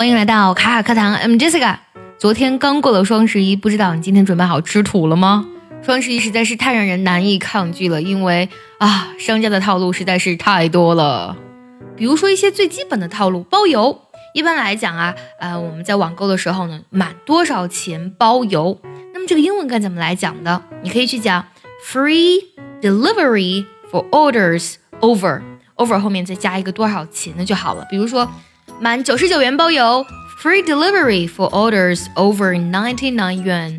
欢迎来到卡卡课堂，I'm Jessica。昨天刚过了双十一，不知道你今天准备好吃土了吗？双十一实在是太让人难以抗拒了，因为啊，商家的套路实在是太多了。比如说一些最基本的套路，包邮。一般来讲啊，呃，我们在网购的时候呢，满多少钱包邮？那么这个英文该怎么来讲的？你可以去讲 free delivery for orders over over 后面再加一个多少钱的就好了。比如说。满九十九元包邮，free delivery for orders over ninety nine yuan。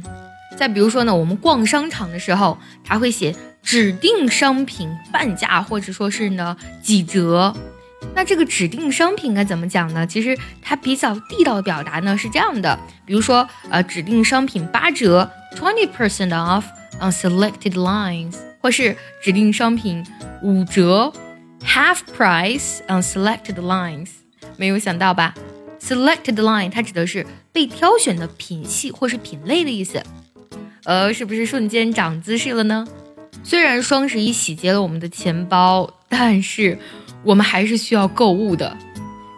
再比如说呢，我们逛商场的时候，它会写指定商品半价，或者说是呢几折。那这个指定商品该怎么讲呢？其实它比较地道的表达呢是这样的，比如说呃指定商品八折，twenty percent off on selected lines，或是指定商品五折，half price on selected lines。没有想到吧？Selected line 它指的是被挑选的品系或是品类的意思。呃，是不是瞬间长姿势了呢？虽然双十一洗劫了我们的钱包，但是我们还是需要购物的。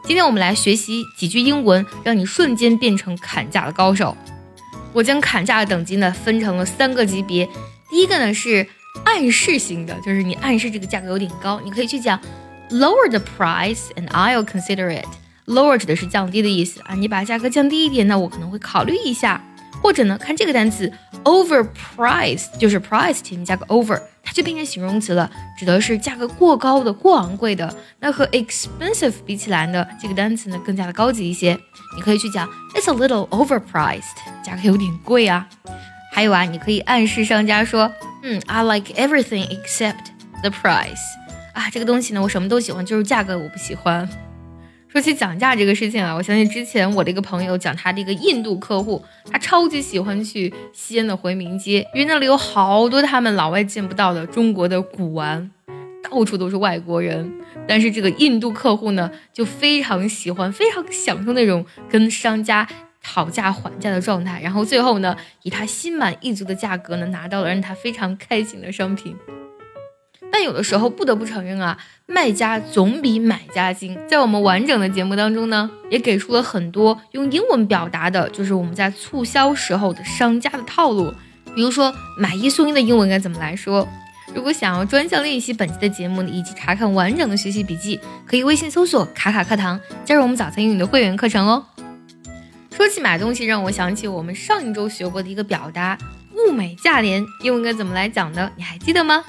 今天我们来学习几句英文，让你瞬间变成砍价的高手。我将砍价的等级呢分成了三个级别。第一个呢是暗示型的，就是你暗示这个价格有点高，你可以去讲。Lower the price and I'll consider it. Lower 指的是降低的意思啊，你把价格降低一点，那我可能会考虑一下。或者呢，看这个单词 overprice，就是 price 前面加个 over，它就变成形容词了，指的是价格过高的、过昂贵的。那和 expensive 比起来呢，这个单词呢更加的高级一些。你可以去讲 It's a little overpriced，价格有点贵啊。还有啊，你可以暗示商家说，嗯，I like everything except the price。 啊，这个东西呢，我什么都喜欢，就是价格我不喜欢。说起讲价这个事情啊，我相信之前我的一个朋友讲他的一个印度客户，他超级喜欢去西安的回民街，因为那里有好多他们老外见不到的中国的古玩，到处都是外国人。但是这个印度客户呢，就非常喜欢，非常享受那种跟商家讨价还价的状态，然后最后呢，以他心满意足的价格呢，拿到了让他非常开心的商品。有的时候不得不承认啊，卖家总比买家精。在我们完整的节目当中呢，也给出了很多用英文表达的，就是我们在促销时候的商家的套路。比如说买一送一的英文该怎么来说？如果想要专项练习本期的节目以及查看完整的学习笔记，可以微信搜索“卡卡课堂”，加入我们早餐英语的会员课程哦。说起买东西，让我想起我们上一周学过的一个表达“物美价廉”，英文该怎么来讲呢？你还记得吗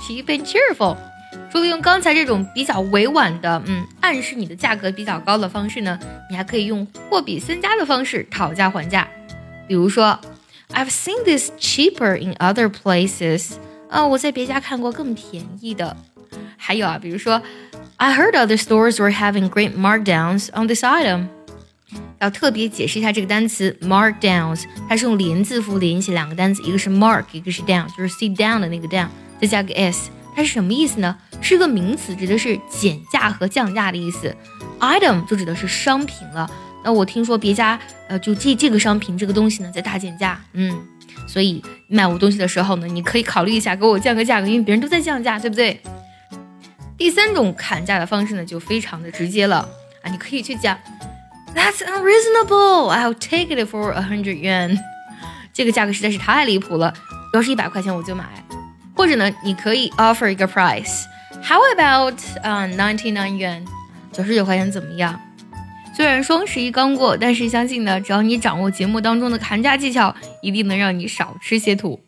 ？cheap and cheerful。除了用刚才这种比较委婉的，嗯，暗示你的价格比较高的方式呢，你还可以用货比三家的方式讨价还价。比如说，I've seen this cheaper in other places。啊，我在别家看过更便宜的。还有啊，比如说，I heard other stores were having great markdowns on this item。要特别解释一下这个单词 markdowns，它是用连字符连起两个单词，一个是 mark，一个是 down，就是 sit down 的那个 down。再加个 s，它是什么意思呢？是个名词，指的是减价和降价的意思。item 就指的是商品了。那我听说别家呃，就这这个商品这个东西呢，在大减价，嗯，所以卖我东西的时候呢，你可以考虑一下给我降个价格，因为别人都在降价，对不对？第三种砍价的方式呢，就非常的直接了啊，你可以去讲，That's unreasonable，I'll take it for a hundred yuan。这个价格实在是太离谱了，要是一百块钱我就买。或者呢，你可以 offer 一个 price，How about 啊 ninety nine 元九十九块钱怎么样？虽然双十一刚过，但是相信呢，只要你掌握节目当中的砍价技巧，一定能让你少吃些土。